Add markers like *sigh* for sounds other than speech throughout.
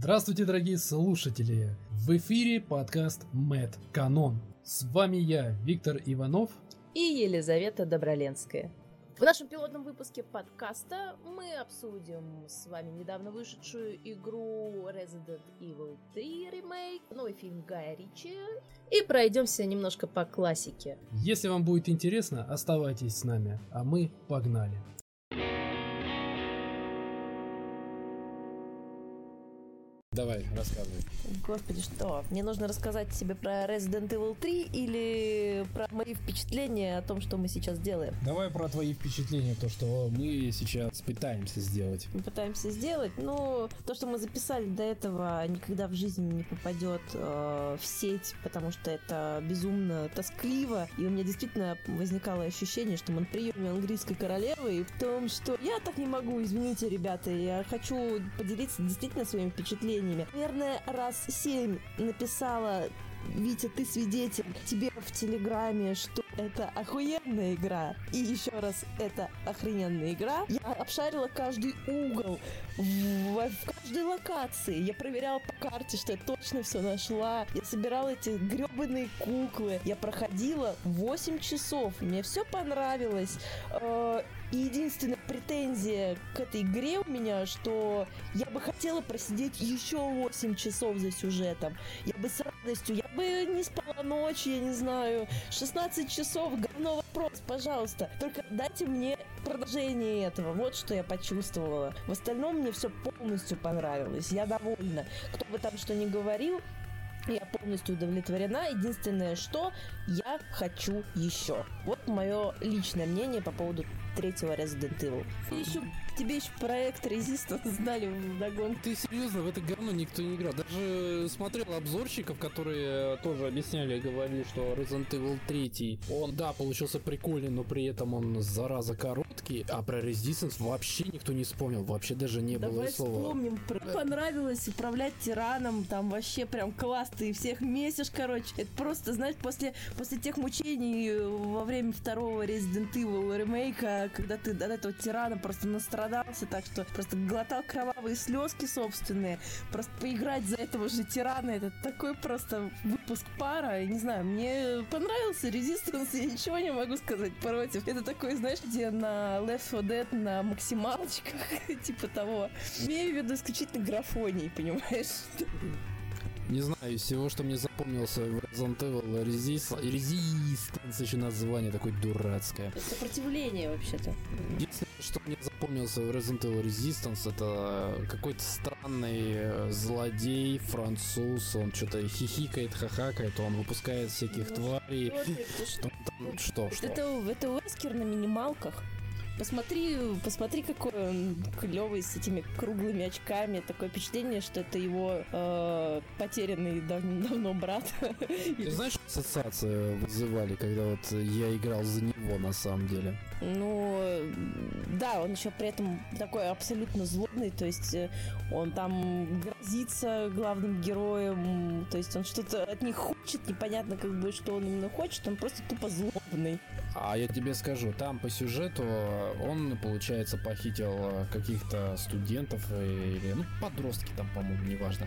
Здравствуйте, дорогие слушатели! В эфире подкаст Мэт Канон. С вами я, Виктор Иванов и Елизавета Доброленская. В нашем пилотном выпуске подкаста мы обсудим с вами недавно вышедшую игру Resident Evil 3 ремейк, новый фильм Гая Ричи и пройдемся немножко по классике. Если вам будет интересно, оставайтесь с нами, а мы погнали. Давай, рассказывай. Господи, что? Мне нужно рассказать тебе про Resident Evil 3 или про мои впечатления о том, что мы сейчас делаем? Давай про твои впечатления, то, что мы сейчас пытаемся сделать. Мы пытаемся сделать, ну, то, что мы записали до этого, никогда в жизни не попадет э, в сеть, потому что это безумно тоскливо, и у меня действительно возникало ощущение, что мы на приеме английской королевы, и в том, что я так не могу, извините, ребята, я хочу поделиться действительно своими впечатлениями сообщениями. Наверное, раз семь написала Витя, ты свидетель тебе в Телеграме, что это охуенная игра. И еще раз, это охрененная игра. Я обшарила каждый угол в, в каждой локации. Я проверяла по карте, что я точно все нашла. Я собирала эти гребаные куклы. Я проходила 8 часов. Мне все понравилось. Э, и единственная претензия к этой игре у меня, что я бы хотела просидеть еще 8 часов за сюжетом. Я бы с радостью, я бы не спала ночь, я не знаю, 16 часов, говно вопрос, пожалуйста. Только дайте мне продолжение этого. Вот что я почувствовала. В остальном мне все полностью понравилось. Я довольна. Кто бы там что ни говорил, я полностью удовлетворена. Единственное, что я хочу еще. Вот мое личное мнение по поводу третьего Resident Evil. Еще тебе еще проект Resistance сдали в догон. Ты серьезно, в это говно никто не играл. Даже смотрел обзорщиков, которые тоже объясняли говорили, что Resident Evil 3, он, да, получился прикольный, но при этом он, зараза, короткий, а про Resistance вообще никто не вспомнил, вообще даже не Давай было слова. вспомним. Про... Понравилось управлять тираном, там вообще прям класс, ты всех месишь, короче. Это просто, знаешь, после, после тех мучений во время второго Resident Evil ремейка, когда ты от этого тирана просто настрадал проголодался, так что просто глотал кровавые слезки собственные. Просто поиграть за этого же тирана, это такой просто выпуск пара. не знаю, мне понравился Resistance, я ничего не могу сказать против. Это такой, знаешь, где на Left 4 Dead на максималочках, *laughs* типа того. Имею в виду исключительно графоний, понимаешь? Не знаю, из всего, что мне запомнился в Resident Evil Resist... Resistance, еще название такое дурацкое. Сопротивление, вообще-то. Единственное, что мне запомнился в Resident Evil Resistance, это какой-то странный э, злодей, француз, он что-то хихикает, хахакает, он выпускает всяких ну, тварей. Что, что, что? Это, это Уэскер на минималках. Посмотри, посмотри, какой он клевый с этими круглыми очками. Такое впечатление, что это его э, потерянный дав давно брат. Ты знаешь, ассоциации вызывали, когда вот я играл за него на самом деле? Ну, да, он еще при этом такой абсолютно злобный, то есть э, он там грозится главным героем, то есть он что-то от них хочет, непонятно как бы, что он именно хочет, он просто тупо злобный. А я тебе скажу, там по сюжету он, получается, похитил э, каких-то студентов или, ну, подростки там, по-моему, неважно.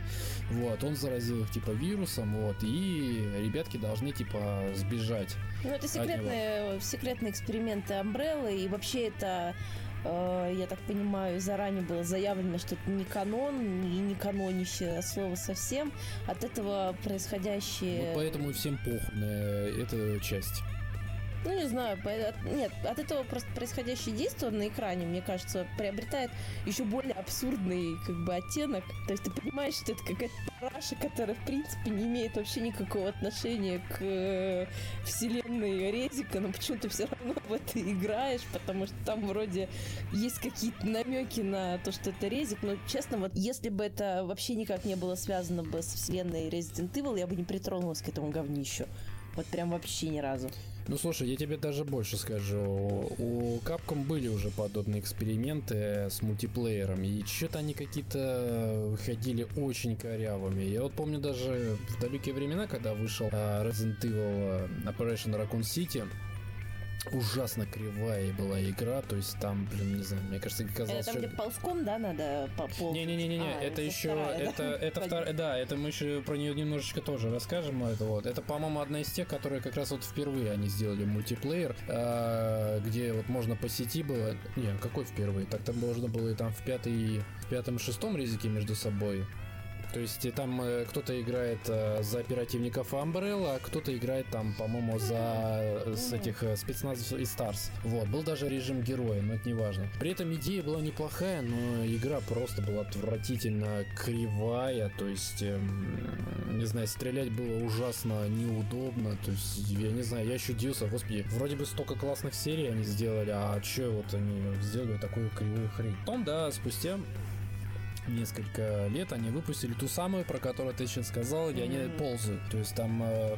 Вот, он заразил их, типа, вирусом, вот, и ребятки должны, типа, сбежать. Ну, это секретные, секретные эксперименты Амбреллы, и вообще это э, я так понимаю, заранее было заявлено, что это не канон и не канонище слово совсем. От этого происходящее... Вот поэтому и всем похуй на эту часть. Ну, не знаю, нет, от этого просто происходящее действие на экране, мне кажется, приобретает еще более абсурдный как бы оттенок. То есть ты понимаешь, что это какая-то параша, которая, в принципе, не имеет вообще никакого отношения к э, вселенной Резика, но почему-то все равно в это играешь, потому что там вроде есть какие-то намеки на то, что это Резик, но, честно, вот если бы это вообще никак не было связано бы с вселенной Resident Evil, я бы не притронулась к этому говнищу. Вот прям вообще ни разу. Ну слушай, я тебе даже больше скажу. У Capcom были уже подобные эксперименты с мультиплеером, и что-то они какие-то выходили очень корявыми. Я вот помню даже в далекие времена, когда вышел а, Resident Evil Operation Raccoon City, ужасно кривая была игра, то есть там, блин, не знаю, мне кажется, казалось, Это там, где ползком, да, надо по ползу? Не-не-не-не, А, это еще, вторая, да? это, это вторая, да, это мы еще про нее немножечко тоже расскажем, это вот, это, по-моему, одна из тех, которые как раз вот впервые они сделали мультиплеер, а, где вот можно по сети было, не, какой впервые, так там можно было и там в пятый, в пятом и шестом резике между собой, то есть там э, кто-то играет э, за оперативников Umbrella, а кто-то играет там, по-моему, за э, с этих э, спецназов и Stars. Вот, был даже режим героя, но это не важно. При этом идея была неплохая, но игра просто была отвратительно кривая, то есть, эм, не знаю, стрелять было ужасно неудобно, то есть, я не знаю, я еще удивился, господи, вроде бы столько классных серий они сделали, а че вот они сделали такую кривую хрень. Потом, да, спустя несколько лет они выпустили ту самую, про которую ты сейчас сказал, где они ползают. То есть там э,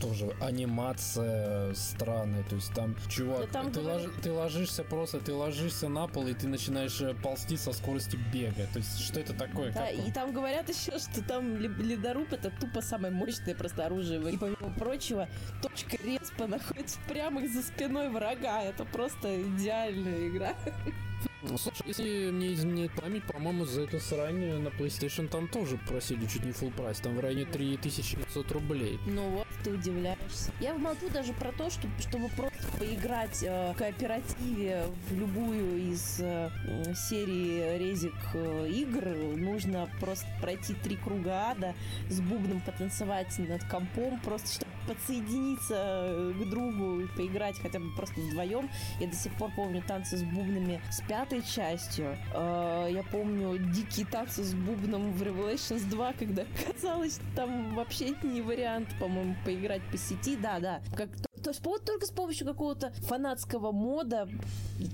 тоже анимация странная, то есть там, чувак, Да там ты, ложи- ты ложишься просто, ты ложишься на пол и ты начинаешь э, ползти со скоростью бега. То есть что это такое? Да, и там говорят еще, что там ле- ледоруб это тупо самое мощное просто оружие. И помимо прочего, точка респа *laughs* находится прямо за спиной врага. Это просто идеальная игра. *laughs* Ну, Слушай, если мне изменяет память, по-моему, за эту срань на PlayStation там тоже просили чуть не full прайс, там в районе 3500 рублей. Ну вот, ты удивляешься. Я молчу даже про то, что, чтобы просто поиграть э, в кооперативе в любую из э, серии резик э, игр, нужно просто пройти три круга ада, с бубном потанцевать над компом, просто чтобы подсоединиться э, к другу и поиграть хотя бы просто вдвоем. Я до сих пор помню танцы с бубнами с пятой частью. Э, Я помню дикие танцы с бубном в Revelations 2, когда *laughs* казалось, там вообще не вариант, по-моему, поиграть по сети. Да, да. Как то есть вот только с помощью какого-то фанатского мода,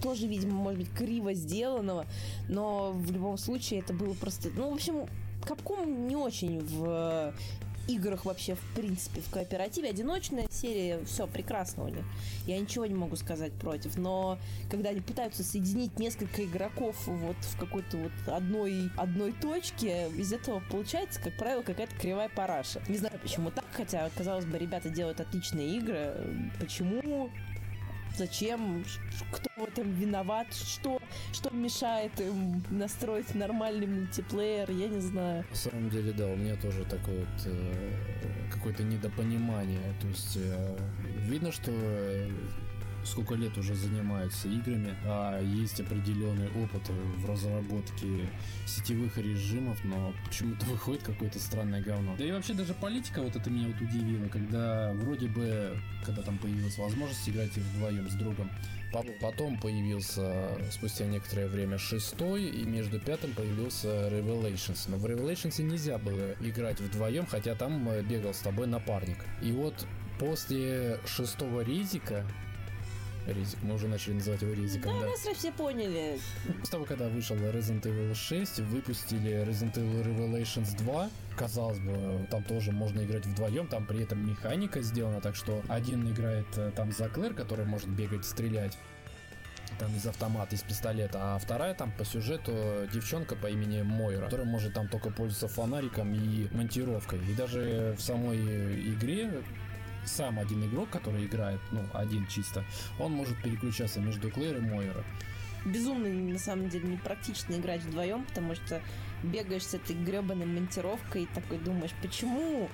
тоже, видимо, может быть, криво сделанного, но в любом случае это было просто... Ну, в общем, Капком не очень в играх вообще, в принципе, в кооперативе. Одиночная серия, все прекрасно у них. Я ничего не могу сказать против. Но когда они пытаются соединить несколько игроков вот в какой-то вот одной, одной точке, из этого получается, как правило, какая-то кривая параша. Не знаю, почему так, хотя, казалось бы, ребята делают отличные игры. Почему? Зачем? Кто в этом виноват? Что, что мешает им настроить нормальный мультиплеер? Я не знаю. На самом деле, да, у меня тоже такое вот э, какое-то недопонимание. То есть э, видно, что э, сколько лет уже занимаются играми, а есть определенный опыт в разработке сетевых режимов, но почему-то *laughs* выходит какое-то странное говно. Да и вообще даже политика вот это меня вот удивила, когда вроде бы, когда там появилась возможность играть вдвоем с другом, по- Потом появился спустя некоторое время шестой, и между пятым появился Revelations. Но в Revelations нельзя было играть вдвоем, хотя там э, бегал с тобой напарник. И вот после шестого резика Резик, мы уже начали называть его Резиком, Да, да. нас все поняли. После того, когда вышел Resident Evil 6, выпустили Resident Evil Revelations 2. Казалось бы, там тоже можно играть вдвоем, там при этом механика сделана, так что один играет э, там за Клэр, который может бегать, стрелять там из автомата, из пистолета, а вторая там по сюжету девчонка по имени Мойра, которая может там только пользоваться фонариком и монтировкой. И даже в самой игре сам один игрок, который играет, ну, один чисто, он может переключаться между Клэр и Мойра. Безумно, на самом деле, непрактично играть вдвоем, потому что бегаешь с этой гребаной монтировкой и такой думаешь, почему?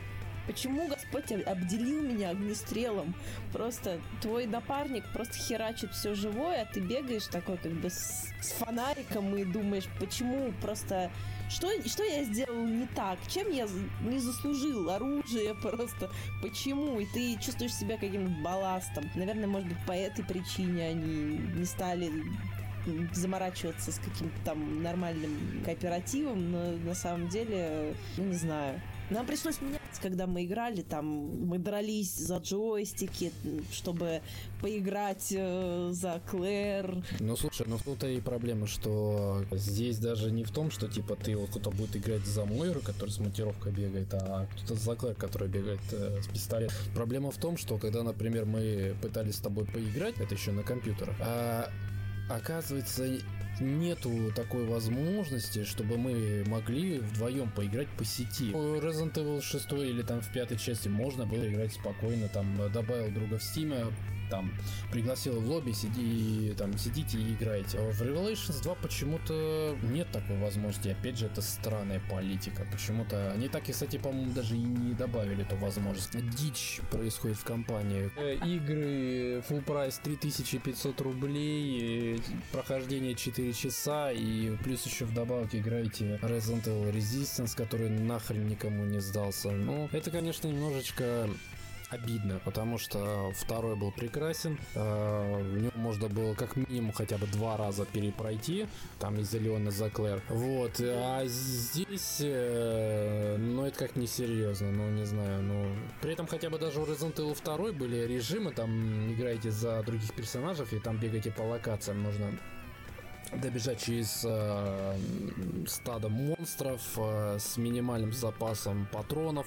Почему Господь об- обделил меня огнестрелом? Просто твой напарник просто херачит все живое, а ты бегаешь такой как бы с, с фонариком и думаешь, почему просто... Что, что я сделал не так? Чем я не заслужил оружие просто? Почему? И ты чувствуешь себя каким-то балластом. Наверное, может быть, по этой причине они не стали заморачиваться с каким-то там нормальным кооперативом, но на самом деле, ну не знаю. Нам пришлось меняться, когда мы играли, там мы дрались за джойстики, чтобы поиграть э, за Клэр. Ну слушай, ну тут и проблема, что здесь даже не в том, что типа ты вот кто-то будет играть за Мойру, который с монтировкой бегает, а кто-то за Клэр, который бегает э, с пистолетом. Проблема в том, что когда, например, мы пытались с тобой поиграть, это еще на компьютерах, а оказывается нету такой возможности, чтобы мы могли вдвоем поиграть по сети. Resident Evil 6 или там в пятой части можно было играть спокойно, там добавил друга в Steam, там пригласил в лобби, сиди, там, сидите и играете. А в Revelations 2 почему-то нет такой возможности. Опять же, это странная политика. Почему-то они так, и, кстати, по-моему, даже и не добавили эту возможность. Дичь происходит в компании. Э, игры full прайс 3500 рублей, прохождение 4 часа, и плюс еще вдобавок играете Resident Evil Resistance, который нахрен никому не сдался. Ну, это, конечно, немножечко обидно, потому что второй был прекрасен. Э, в нем можно было как минимум хотя бы два раза перепройти, там из Леона за Клэр. Вот, а здесь, э, ну, это как несерьезно, ну, не знаю, ну... При этом хотя бы даже у Resident Evil 2 были режимы, там играете за других персонажей и там бегаете по локациям, нужно добежать через э, стадо монстров э, с минимальным запасом патронов.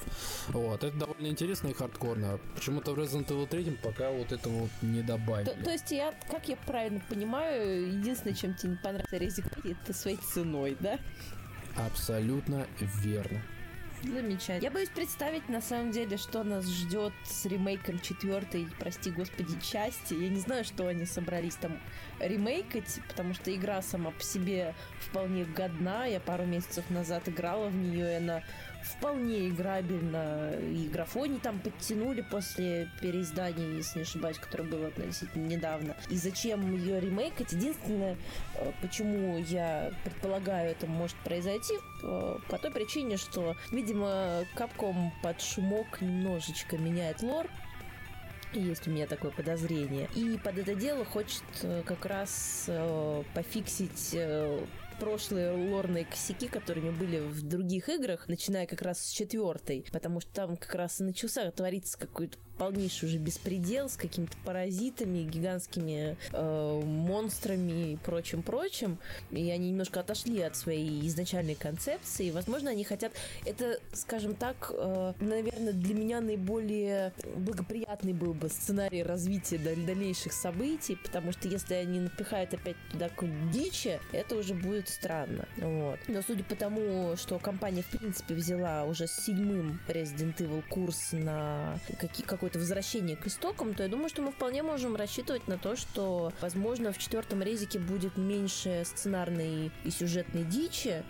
Вот, это довольно интересно и хардкорно. Почему-то в Resident Evil 3 пока вот это вот не добавили. То, то есть я, как я правильно понимаю, единственное, чем тебе не понравится Resident это своей ценой, да? Абсолютно верно. Замечательно. Я боюсь представить, на самом деле, что нас ждет с ремейком четвертой, прости господи, части. Я не знаю, что они собрались там ремейкать, потому что игра сама по себе вполне годна. Я пару месяцев назад играла в нее, и она вполне играбельно. И графони там подтянули после переиздания, если не ошибаюсь, которое было относительно недавно. И зачем ее ремейкать? Единственное, э, почему я предполагаю, это может произойти, э, по той причине, что, видимо, Capcom под шумок немножечко меняет лор, есть у меня такое подозрение. И под это дело хочет э, как раз э, пофиксить э, прошлые лорные косяки, которые были в других играх, начиная как раз с четвертой, потому что там как раз и начался твориться какой-то полнейший уже беспредел с какими-то паразитами, гигантскими э, монстрами и прочим-прочим. И они немножко отошли от своей изначальной концепции. Возможно, они хотят... Это, скажем так, э, наверное, для меня наиболее благоприятный был бы сценарий развития дальнейших событий, потому что если они напихают опять туда какую-нибудь дичи, это уже будет странно. Вот. Но судя по тому, что компания, в принципе, взяла уже с седьмым Resident Evil курс на какие, какой какое-то возвращение к истокам, то я думаю, что мы вполне можем рассчитывать на то, что, возможно, в четвертом резике будет меньше сценарной и сюжетной дичи,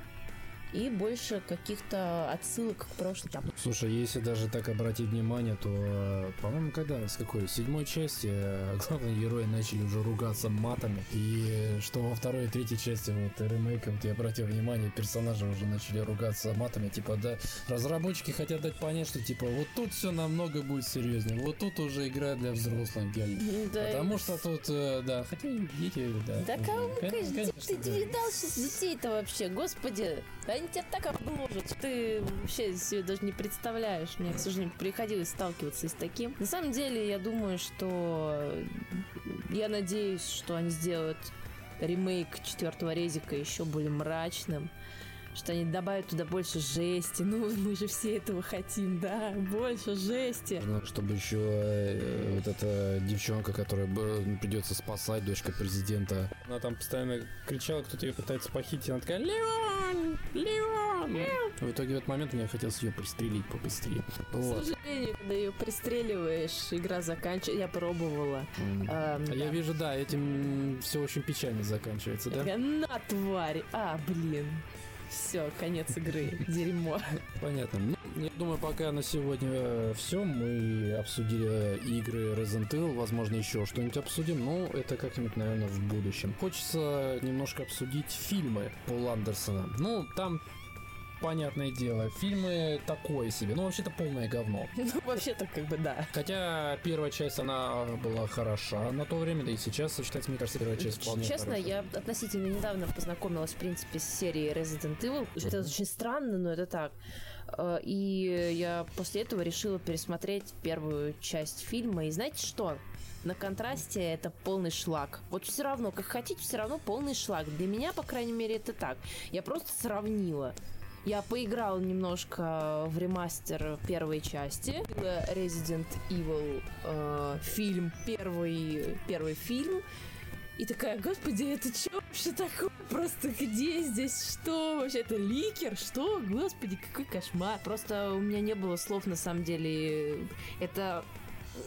и больше каких-то отсылок к прошлому. Слушай, если даже так обратить внимание, то, э, по-моему, когда, с какой, седьмой части э, *laughs* главные герои начали уже ругаться матами, и что во второй и третьей части вот ремейком, ты обратил внимание, персонажи уже начали ругаться матами, типа, да, разработчики хотят дать понять, что, типа, вот тут все намного будет серьезнее, вот тут уже игра для взрослых, дядь. Да, Потому что тут, э, да, хотя дети, да. Да кому, конечно, ты, ты видал сейчас детей-то вообще, господи, они тебя так обложат, ты вообще себе даже не представляешь. Мне, к сожалению, приходилось сталкиваться с таким. На самом деле, я думаю, что... Я надеюсь, что они сделают ремейк четвертого резика еще более мрачным что они добавят туда больше жести. Ну, мы же все этого хотим, да, больше жести. Ну, чтобы еще э, вот эта девчонка, которая придется спасать, дочка президента. Она там постоянно кричала, кто-то ее пытается похитить, она такая «Леон! Леон!» В итоге в этот момент мне хотелось ее пристрелить побыстрее. Вот. К сожалению, когда ее пристреливаешь, игра заканчивается. Я пробовала. Mm. А, да. Я вижу, да, этим все очень печально заканчивается, да? На тварь! А, блин. Все, конец игры. Дерьмо. Понятно. Ну, я думаю, пока на сегодня все. Мы обсудили игры Resident Evil. Возможно, еще что-нибудь обсудим. Но это как-нибудь, наверное, в будущем. Хочется немножко обсудить фильмы Пола Андерсона. Ну, там понятное дело, фильмы такое себе. Ну, вообще-то полное говно. *laughs* Ну, вообще-то, как бы, да. Хотя первая часть, она была хороша на то время, да и сейчас сочетается, мне кажется, первая часть вполне Честно, хороша. я относительно недавно познакомилась, в принципе, с серией Resident Evil. Это очень странно, но это так. Э, и я после этого решила пересмотреть первую часть фильма. И знаете что? на контрасте это полный шлак. Вот все равно, как хотите, все равно полный шлак. Для меня, по крайней мере, это так. Я просто сравнила. Я поиграл немножко в ремастер первой части. Resident Evil э, фильм, первый, первый фильм. И такая, господи, это что вообще такое? Просто где здесь? Что вообще? Это ликер? Что? Господи, какой кошмар. Просто у меня не было слов, на самом деле. Это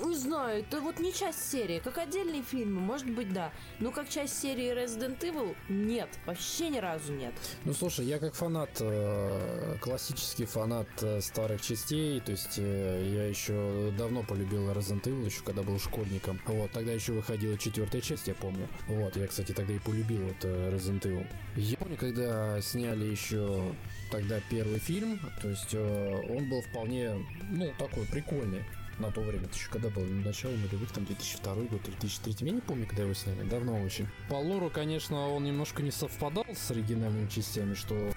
Не знаю, это вот не часть серии. Как отдельные фильмы, может быть, да. Но как часть серии Resident Evil, нет. Вообще ни разу нет. Ну, слушай, я как фанат, э, классический фанат э, старых частей, то есть э, я еще давно полюбил Resident Evil, еще когда был школьником. Вот, тогда еще выходила четвертая часть, я помню. Вот, я, кстати, тогда и полюбил вот Resident Evil. Я помню, когда сняли еще тогда первый фильм, то есть он был вполне, ну, такой прикольный на то время. Это еще когда был начало нулевых, там 2002 год, 2003. Я не помню, когда его сняли, давно очень. По лору, конечно, он немножко не совпадал с оригинальными частями, что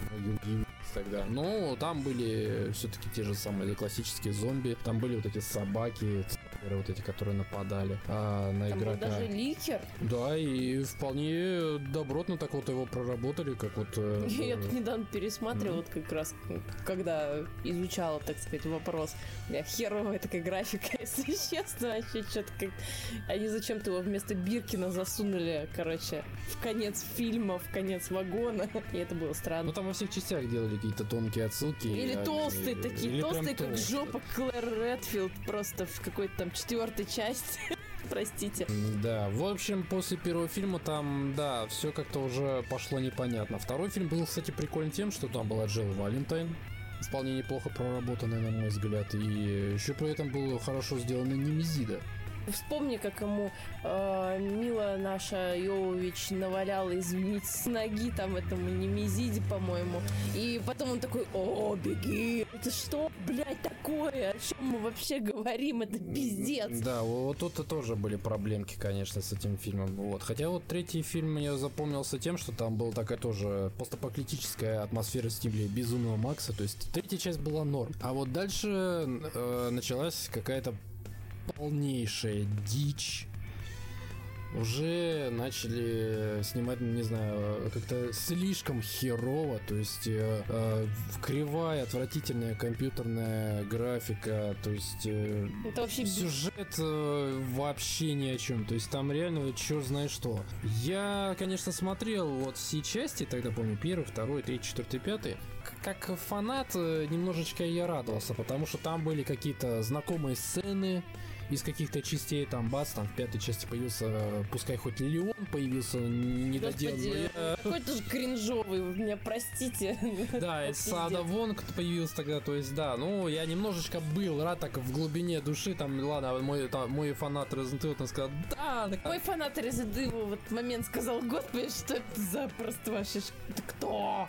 тогда. Но там были все-таки те же самые классические зомби. Там были вот эти собаки, вот эти, которые нападали а, на там игрока. Даже ликер. Да, и вполне добротно так вот его проработали, как вот... Э, *laughs* Я тут недавно пересматривала, mm-hmm. вот как раз, когда изучала, так сказать, вопрос. Я херовая такая графика, *laughs* если честно, вообще что-то как... Они зачем-то его вместо Биркина засунули, короче, в конец фильма, в конец вагона, *laughs* и это было странно. Ну там во всех частях делали какие-то тонкие отсылки. Или а, толстые такие, толстые, как жопа Клэр Редфилд, просто в какой-то там четвертой части. *laughs* Простите. Да, в общем, после первого фильма там, да, все как-то уже пошло непонятно. Второй фильм был, кстати, прикольный тем, что там была Джилл Валентайн, вполне неплохо проработанная, на мой взгляд, и еще при этом было хорошо сделано Немезида. Вспомни, как ему э, Мила наша Йовович наваляла, извините, с ноги там этому Немезиде, по-моему. И потом он такой, о, беги! Это что, блядь, такое? О чем мы вообще говорим? Это пиздец. Да, вот тут тоже были проблемки, конечно, с этим фильмом. Вот. Хотя вот третий фильм мне запомнился тем, что там была такая тоже постапокалиптическая атмосфера в стиле Безумного Макса. То есть третья часть была норм. А вот дальше э, началась какая-то полнейшая дичь. Уже начали снимать, не знаю, как-то слишком херово, то есть э, э, кривая, отвратительная компьютерная графика, то есть э, Это вообще сюжет э, вообще ни о чем, то есть там реально черт знает что. Я, конечно, смотрел вот все части, тогда помню, первый, второй, третий, четвертый, пятый, как фанат э, немножечко я радовался, потому что там были какие-то знакомые сцены, из каких-то частей, там, бац, там в пятой части появился, пускай хоть Леон появился недоделанный. Какой-то же кринжовый, вы меня простите. Да, и Сада Вонг появился тогда, то есть, да, ну, я немножечко был рад так в глубине души, там, ладно, мой, там, мой фанат Resident Evil там сказал, да, так... Мой фанат Resident Evil в этот момент сказал, господи, что это за просто вообще, кто?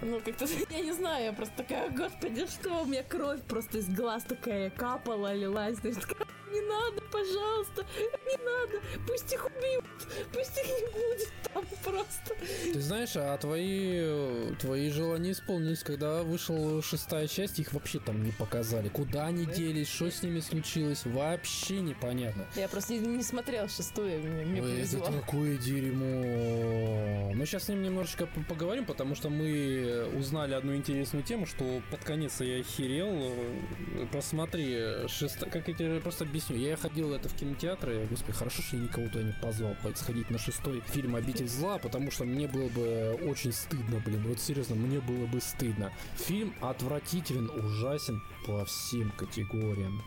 Ну, как-то, я не знаю, я просто такая, господи, что у меня кровь просто из глаз такая капала, лилась. Есть, не надо, пожалуйста, не надо, пусть их убьют, пусть их не будет там просто. Ты знаешь, а твои, твои желания исполнились, когда вышла шестая часть, их вообще там не показали. Куда они делись, что с ними случилось, вообще непонятно. Я просто не, не смотрел шестую, мне, мне Ой, это такое дерьмо. Мы сейчас с ним немножечко поговорим, потому что мы узнали одну интересную тему, что под конец я охерел. Посмотри, шеста... как я тебе просто объясню объясню. Я ходил это в кинотеатры, господи, хорошо, что я никого туда не позвал сходить на шестой фильм «Обитель зла», потому что мне было бы очень стыдно, блин, вот серьезно, мне было бы стыдно. Фильм отвратителен, ужасен по всем категориям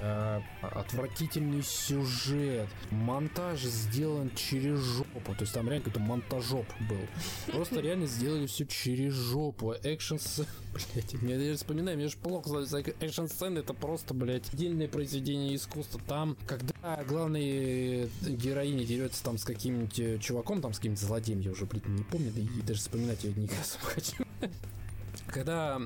э, отвратительный сюжет, монтаж сделан через жопу, то есть там реально какой-то монтажоп был. Просто *laughs* реально сделали все через жопу. Экшн *laughs* блять, я даже вспоминаю, мне же плохо за экшн сцены, это просто, блять, отдельное произведение искусства. Там, когда главная героиня дерется там с каким-нибудь э, чуваком, там с каким-нибудь злодеем, я уже, блядь, не помню, да и даже вспоминать я не *laughs* хочу. Когда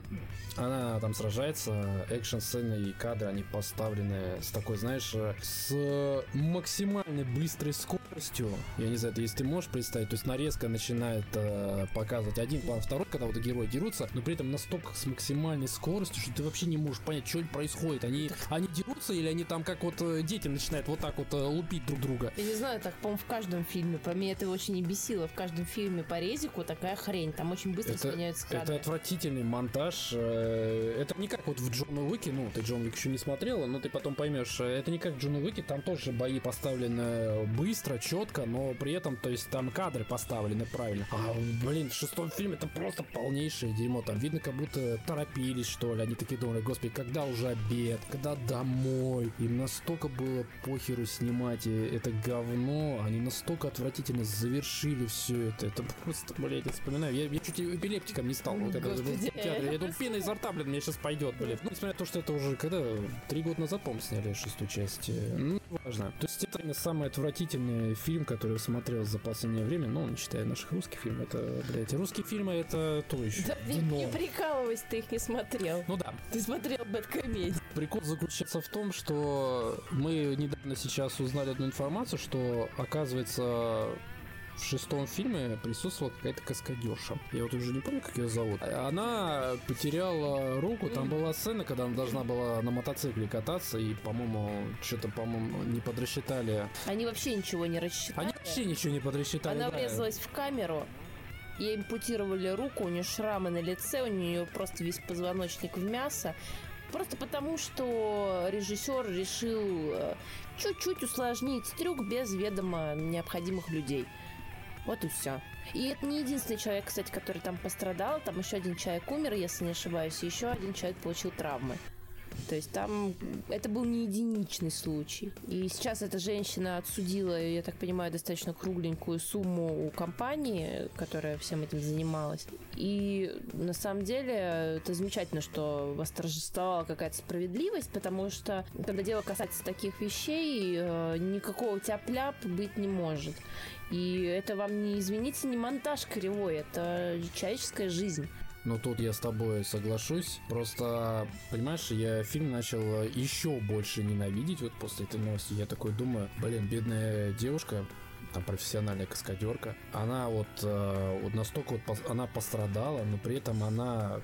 она там сражается, экшн-сцены и кадры, они поставлены с такой, знаешь, с максимальной быстрой скоростью. Я не знаю, если ты можешь представить, то есть нарезка начинает э, показывать один план, второй, когда вот герои дерутся, но при этом настолько с максимальной скоростью, что ты вообще не можешь понять, что происходит. Они, они дерутся или они там как вот э, дети начинают вот так вот э, лупить друг друга. Я не знаю, так, по-моему, в каждом фильме. По мне это очень не бесило. В каждом фильме по резику такая хрень. Там очень быстро это, сменяются кадры. Это отвратительно отвратительный монтаж. Э, это не как вот в Джона Уике, ну, ты Джон Уик еще не смотрела, но ты потом поймешь, э, это не как в Джон Уике, там тоже бои поставлены быстро, четко, но при этом, то есть там кадры поставлены правильно. А, блин, в шестом фильме это просто полнейшее дерьмо. Там видно, как будто торопились, что ли. Они такие думали, господи, когда уже обед, когда домой. Им настолько было похеру снимать это говно, они настолько отвратительно завершили все это. Это просто, блядь, я вспоминаю. Я, я чуть эпилептиком не стал, когда был театре. Я думаю, пена изо рта, блин, мне сейчас пойдет, блядь. Ну, несмотря на то, что это уже когда? Три года назад, по сняли шестую часть. Ну, важно. То есть это самый отвратительный фильм, который я смотрел за последнее время, ну, не считая наших русских фильмов. Это, блядь, русские фильмы это то еще. Да, не, не прикалывайся, ты их не смотрел. Ну да. Ты смотрел Бэткомедию. Прикол заключается в том, что мы недавно сейчас узнали одну информацию, что, оказывается, в шестом фильме присутствовала какая-то каскадерша. Я вот уже не помню, как ее зовут. Она потеряла руку. Там была сцена, когда она должна была на мотоцикле кататься, и, по-моему, что-то, по-моему, не подрасчитали. Они вообще ничего не рассчитали. Они вообще ничего не подрасчитали. Она да. врезалась в камеру, Ей импутировали руку, у нее шрамы на лице, у нее просто весь позвоночник в мясо. Просто потому, что режиссер решил э, чуть-чуть усложнить трюк без ведома необходимых людей. Вот и все. И это не единственный человек, кстати, который там пострадал. Там еще один человек умер, если не ошибаюсь, еще один человек получил травмы. То есть там это был не единичный случай. И сейчас эта женщина отсудила, я так понимаю, достаточно кругленькую сумму у компании, которая всем этим занималась. И на самом деле это замечательно, что восторжествовала какая-то справедливость, потому что когда дело касается таких вещей, э, никакого тяп-ляп быть не может. И это вам не, извините, не монтаж кривой, это человеческая жизнь. Ну тут я с тобой соглашусь. Просто, понимаешь, я фильм начал еще больше ненавидеть вот после этой новости. Я такой думаю, блин, бедная девушка, там профессиональная каскадерка, она вот, э, вот настолько вот она пострадала, но при этом она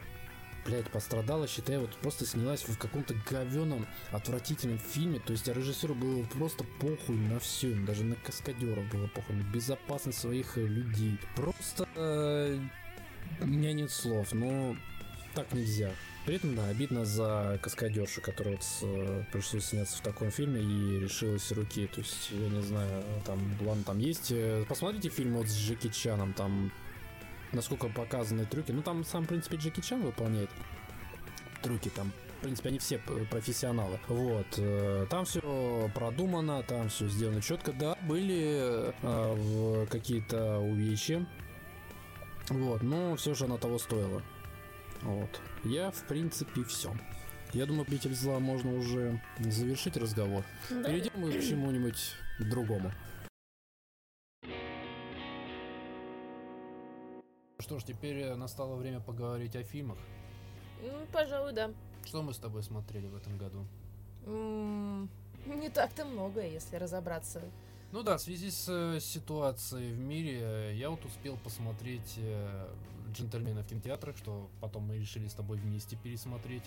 блядь, пострадала, считай, вот просто снялась в каком-то говеном, отвратительном фильме. То есть режиссеру было просто похуй на все, даже на каскадеров было похуй, на безопасность своих людей. Просто э, у меня нет слов, но так нельзя. При этом, да, обидно за каскадершу, которая вот э, пришлось сняться в таком фильме и решилась руки. То есть, я не знаю, там, ладно, там есть... Э, посмотрите фильм вот с Джеки Чаном, там насколько показаны трюки. Ну, там сам, в принципе, Джеки Чан выполняет трюки, там в принципе, они все профессионалы. Вот. Э, там все продумано, там все сделано четко. Да, были э, какие-то увечья, вот, но все же оно того стоило. Вот. Я, в принципе, все. Я думаю, обитель зла можно уже завершить разговор. Да. Перейдем мы к чему-нибудь другому. Что ж, теперь настало время поговорить о фильмах. Ну, пожалуй, да. Что мы с тобой смотрели в этом году? М -м, не так-то много, если разобраться. Ну да, в связи с э, ситуацией в мире, э, я вот успел посмотреть э, «Джентльмена» в кинотеатрах, что потом мы решили с тобой вместе пересмотреть.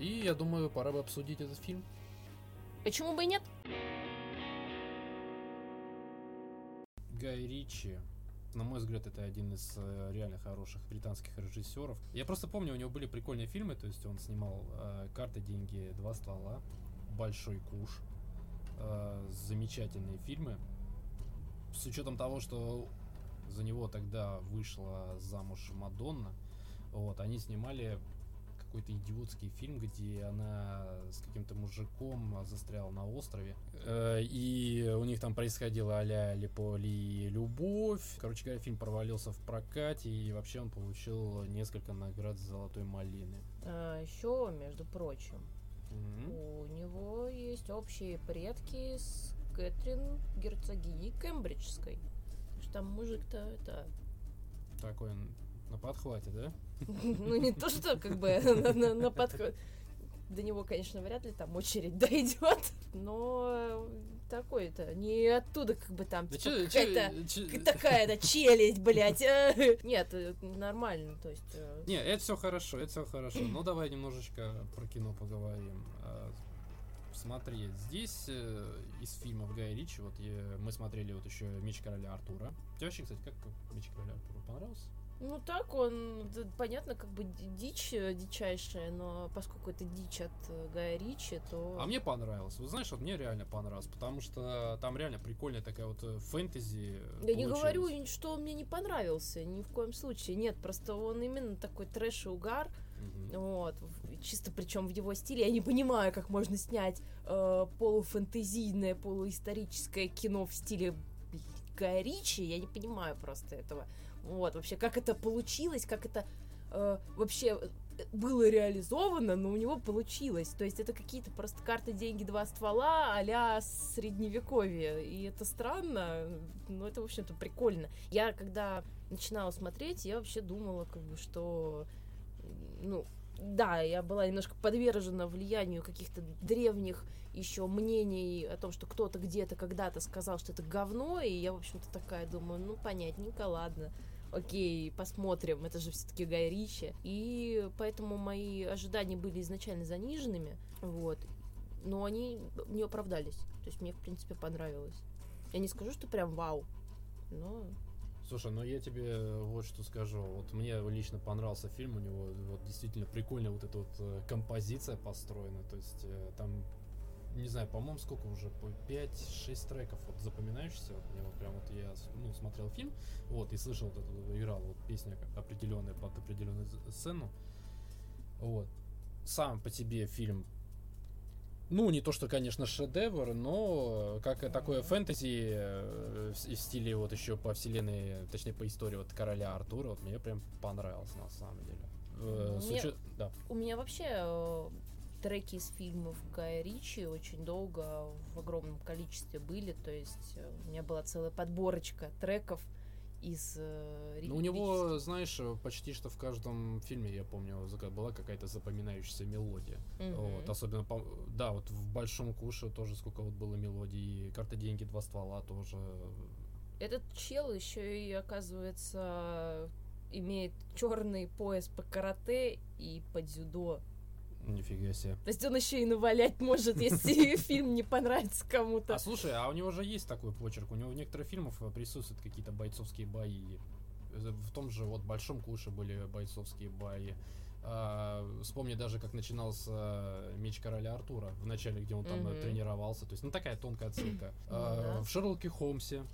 И я думаю, пора бы обсудить этот фильм. Почему бы и нет? Гай Ричи, на мой взгляд, это один из реально хороших британских режиссеров. Я просто помню, у него были прикольные фильмы, то есть он снимал э, «Карты, деньги, два ствола», «Большой куш», э, замечательные фильмы. С учетом того, что за него тогда вышла замуж Мадонна, вот, они снимали какой-то идиотский фильм, где она с каким-то мужиком застряла на острове. Э, и у них там происходило а-ля Липоли любовь. Короче говоря, фильм провалился в прокате, и вообще он получил несколько наград Золотой малины. А, еще, между прочим, Mm-hmm. У него есть общие предки с Кэтрин герцогиней Кембриджской. Что там мужик-то это... Такой на подхвате, да? *laughs* Ну, не то, что как бы *laughs* на подхвате. До него, конечно, вряд ли там очередь *laughs* дойдет, но такой-то, не оттуда как бы там да типа, какая-то такая-то челюсть, блядь. *laughs* Нет, э, нормально, то есть... Э, не, это все хорошо, это все хорошо. Ну давай немножечко про кино поговорим. А, смотри, здесь э, из фильмов Гая Ричи, вот мы смотрели вот еще Меч короля Артура. Тебе вообще, кстати, как Меч короля Артура понравился? Ну так, он, понятно, как бы дичь э, дичайшая, но поскольку это дичь от э, Гая Ричи, то... А мне понравилось. Вы знаешь, вот мне реально понравилось, потому что там реально прикольная такая вот э, фэнтези Я не говорю, что он мне не понравился, ни в коем случае. Нет, просто он именно такой трэш и угар, Угу. Вот, чисто причем в его стиле. Я не понимаю, как можно снять э, полуфэнтезийное, полуисторическое кино в стиле Гая Ричи. Я не понимаю просто этого. Вот, вообще, как это получилось, как это э, вообще э, было реализовано, но у него получилось. То есть это какие-то просто карты, деньги, два ствола а средневековье. И это странно, но это, в общем-то, прикольно. Я, когда начинала смотреть, я вообще думала, как бы, что ну, да, я была немножко подвержена влиянию каких-то древних еще мнений о том, что кто-то где-то когда-то сказал, что это говно, и я, в общем-то, такая думаю, ну, понятненько, ладно, окей, посмотрим, это же все-таки Гай Ричи. И поэтому мои ожидания были изначально заниженными, вот, но они не оправдались, то есть мне, в принципе, понравилось. Я не скажу, что прям вау, но Слушай, ну я тебе вот что скажу. Вот мне лично понравился фильм, у него вот действительно прикольная вот эта вот э, композиция построена. То есть э, там, не знаю, по-моему, сколько уже, по 5-6 треков вот запоминающихся. Вот мне вот прям вот я ну, смотрел фильм, вот, и слышал вот эту, играл вот песня определенная под определенную сцену. Вот. Сам по себе фильм ну, не то, что, конечно, шедевр, но как такое фэнтези э, в стиле вот еще по вселенной, точнее по истории вот короля Артура, вот мне прям понравился на самом деле. Э, мне, учет... да. У меня вообще э, треки из фильмов Гая Ричи очень долго в огромном количестве были, то есть у меня была целая подборочка треков, из э, Ну, у него, знаешь, почти что в каждом фильме, я помню, была какая-то запоминающаяся мелодия. Угу. Вот, особенно, по, да, вот в Большом Куше тоже сколько вот было мелодий. Карта деньги, два ствола тоже. Этот чел еще и, оказывается, имеет черный пояс по карате и по дзюдо. Нифига себе. То есть он еще и навалять может, если *laughs* фильм не понравится кому-то. А слушай, а у него же есть такой почерк. У него в некоторых фильмах присутствуют какие-то бойцовские бои. В том же вот Большом Куше были бойцовские бои. А, вспомни даже, как начинался меч короля Артура в начале, где он там mm-hmm. тренировался. То есть, ну такая тонкая отсылка. Ну а, в Шерлоке Холмсе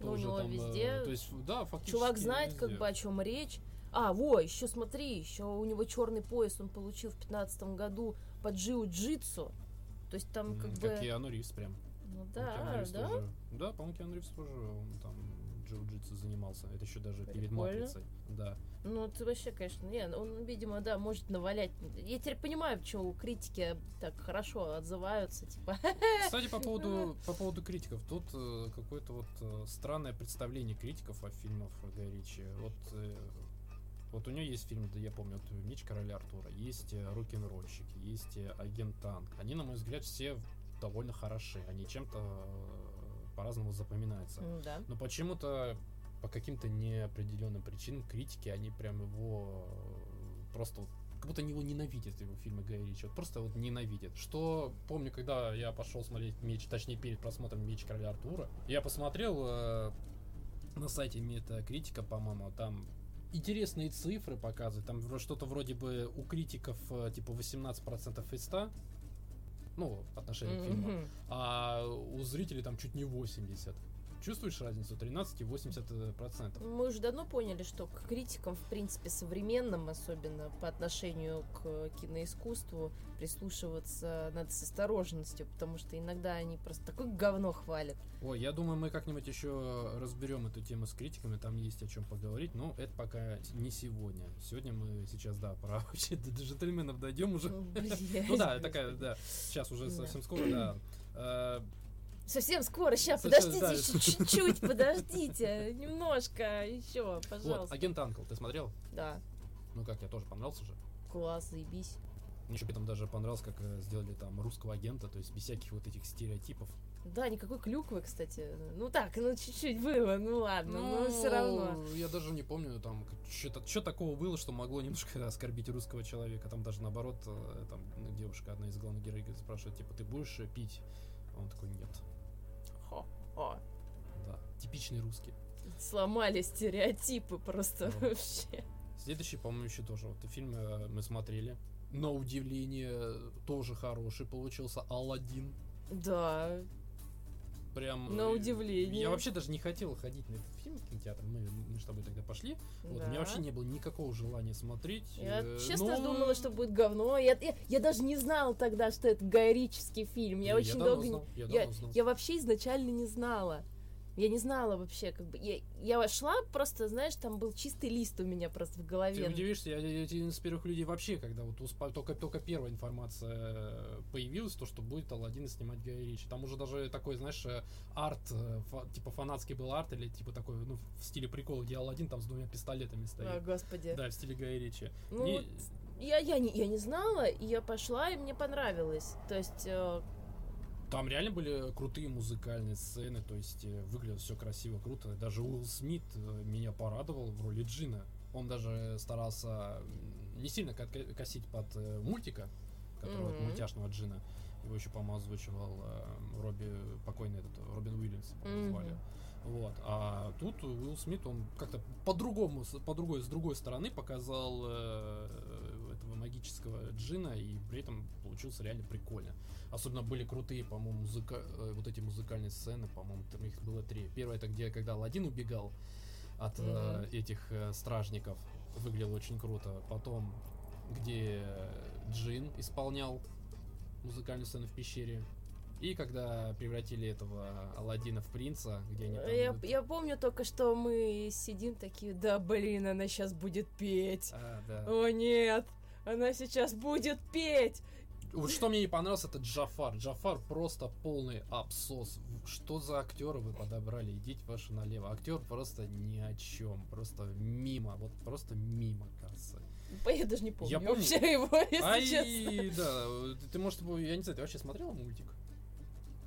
ну, тоже ну, там. Везде. То есть, да, фактически. Чувак знает, везде. как бы о чем речь. А, во, еще смотри, еще у него черный пояс он получил в пятнадцатом году по джиу-джитсу. То есть там как, как бы... Как Киану Ривз прям. Ну да, да? Тоже... Да, по-моему, Киану Ривз тоже он там джиу-джитсу занимался. Это еще даже Прикольно. перед матрицей. Да. Ну, ты вообще, конечно, не, он, видимо, да, может навалять. Я теперь понимаю, почему критики так хорошо отзываются, типа. Кстати, по поводу, *laughs* по поводу критиков, тут э, какое-то вот э, странное представление критиков о фильмах Гай Ричи. Вот э, вот у нее есть фильм, да я помню, вот «Меч короля Артура», есть э, «Рок-н-ролльщики», есть э, «Агент Танк». Они, на мой взгляд, все довольно хороши. Они чем-то э, по-разному запоминаются. Да. Но почему-то по каким-то неопределенным причинам критики, они прям его просто как будто его ненавидят его фильмы Гая Ричи, вот просто вот ненавидят. Что помню, когда я пошел смотреть меч, точнее перед просмотром Меч короля Артура, я посмотрел э, на сайте Метакритика, по-моему, там интересные цифры показывают. Там что-то вроде бы у критиков э, типа 18% из 100. Ну, в отношении mm-hmm. к фильму. А у зрителей там чуть не 80. Чувствуешь разницу? 13 и 80 э, процентов. Мы уже давно поняли, что к критикам, в принципе, современным, особенно по отношению к киноискусству, прислушиваться надо с осторожностью, потому что иногда они просто такое говно хвалят. Ой, я думаю, мы как-нибудь еще разберем эту тему с критиками, там есть о чем поговорить, но это пока не сегодня. Сегодня мы сейчас, да, про *laughs* до джентльменов дойдем уже. Ну да, такая, да, сейчас уже совсем скоро, да. Э, Совсем скоро, сейчас, подождите, да. еще чуть-чуть, подождите, немножко, еще, пожалуйста. Вот, агент Анкл, ты смотрел? Да. Ну как, я тоже понравился же. Класс, заебись. Мне еще потом даже понравилось, как э, сделали там русского агента, то есть без всяких вот этих стереотипов. Да, никакой клюквы, кстати. Ну так, ну чуть-чуть было, ну ладно, ну, но все равно. Я даже не помню, там, что такого было, что могло немножко оскорбить русского человека. Там даже наоборот, э, там девушка, одна из главных героев, спрашивает, типа, ты будешь пить? Он такой, нет. О. Да, типичный русский. Сломали стереотипы просто Да. вообще. Следующий, по-моему, еще тоже. Вот фильм э, мы смотрели. На удивление, тоже хороший получился. Алладин. Да, Прям... на э, удивление. Я вообще даже не хотел ходить на этот фильм в кинотеатр. Мы, мы с тобой тогда пошли. Вот, у меня Да. вообще не было никакого желания смотреть. Я э, честно но- думала, что будет говно. Я, я, я даже не знала тогда, что это гайрический фильм. Я, Я очень давно долго... знал, я я, знал. я вообще изначально не знала. Я не знала вообще, как бы. Я, я шла, просто, знаешь, там был чистый лист у меня просто в Ты голове. удивишься, я, я один из первых людей вообще, когда вот успа- только, только первая информация э, появилась, то, что будет Алладин снимать Гай Ричи. Там уже даже такой, знаешь, э, арт, э, фа- типа фанатский был арт, или типа такой, ну, в стиле прикола, где Алладин там с двумя пистолетами стоит. О, господи. Да, в стиле Гая Ричи. Ну, Не- вот я, я, не, я не знала, и я пошла, и мне понравилось. То есть, э, Там реально были крутые музыкальные сцены, то есть э, выглядело все красиво, круто. Даже Уилл Смит э, меня порадовал в роли Джина. Он даже старался не сильно ко- косить под э, мультика, которого Мгм. мультяшного Джина. Его еще, по-моему, озвучивал э, Робби, покойный этот, Робин Уильямс, по-моему, звали. Вот. А тут Уилл Смит, он как-то по-другому, по другой, с другой стороны показал э, этого магического джина, и при этом получился реально прикольно. Особенно были крутые, по-моему, музыка... э, вот эти музыкальные сцены, по-моему, там их было три. Первое это где, когда Аладдин убегал от э, этих э, стражников, выглядело очень круто. Потом, где Джин исполнял музыкальную сцену в пещере. И когда превратили этого Аладдина в принца, где они там... я, вот- я помню только, что мы сидим такие, да блин, она сейчас будет петь. А, да. О нет, она сейчас будет петь. Вот что мне не понравилось, это Джафар. Джафар просто полный абсос. Что за актера вы подобрали? Идите ваши налево. Актер просто ни о чем. Просто мимо. Вот просто мимо кассы. Я даже не помню, Я помню. вообще его, если Ай, честно. да. Ты, ты, может, я не знаю, ты вообще смотрела мультик?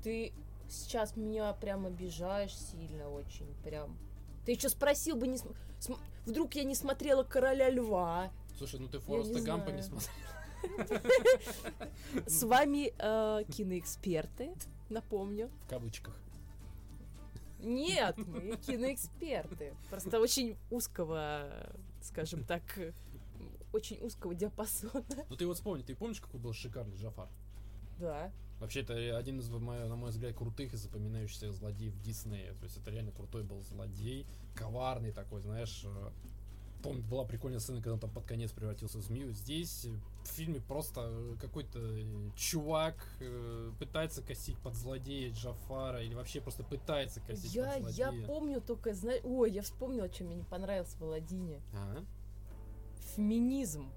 Ты сейчас меня прям обижаешь сильно очень, прям. Ты еще спросил бы, не см- см- вдруг я не смотрела Короля Льва. Слушай, ну ты Фореста Гампа не знаю. смотрела. С вами э, киноэксперты, напомню. В кавычках. Нет, мы киноэксперты. Просто очень узкого, скажем так, э, очень узкого диапазона. Ну ты вот вспомни, ты помнишь, какой был шикарный Джафар? Да. Вообще, это один из, на мой взгляд, крутых и запоминающихся злодеев Диснея. То есть это реально крутой был злодей, коварный такой, знаешь. Помню, была прикольная сцена, когда он там под конец превратился в змею. Здесь э, в фильме просто э, какой-то э, чувак э, пытается косить под злодея Джафара или вообще просто пытается косить Я, под я злодея. помню только, знаешь, ой, я вспомнила, что мне не понравилось в Аладдине. А? Феминизм.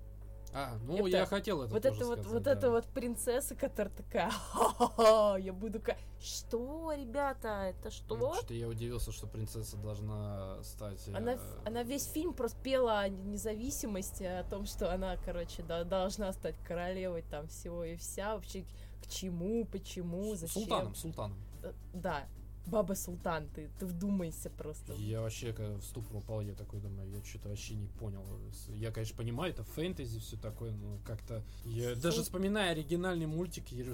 А, ну Это- я хотел это вот это вот, сказать, вот да. эта вот принцесса, которая такая, «Ха-ха-ха, я буду ка... Что, ребята, это что? Что-то я удивился, что принцесса должна стать... Она, э, она весь фильм просто пела о независимости, о том, что она, короче, да, должна стать королевой там всего и вся. Вообще, к чему, почему, зачем. Султаном, султаном. Э, Да, баба Султан, ты, ты вдумайся просто. Я вообще, когда в ступор упал, я такой думаю, я что-то вообще не понял. Я, конечно, понимаю, это фэнтези, все такое, но как-то... Я Сул- даже вспоминая оригинальный мультик, я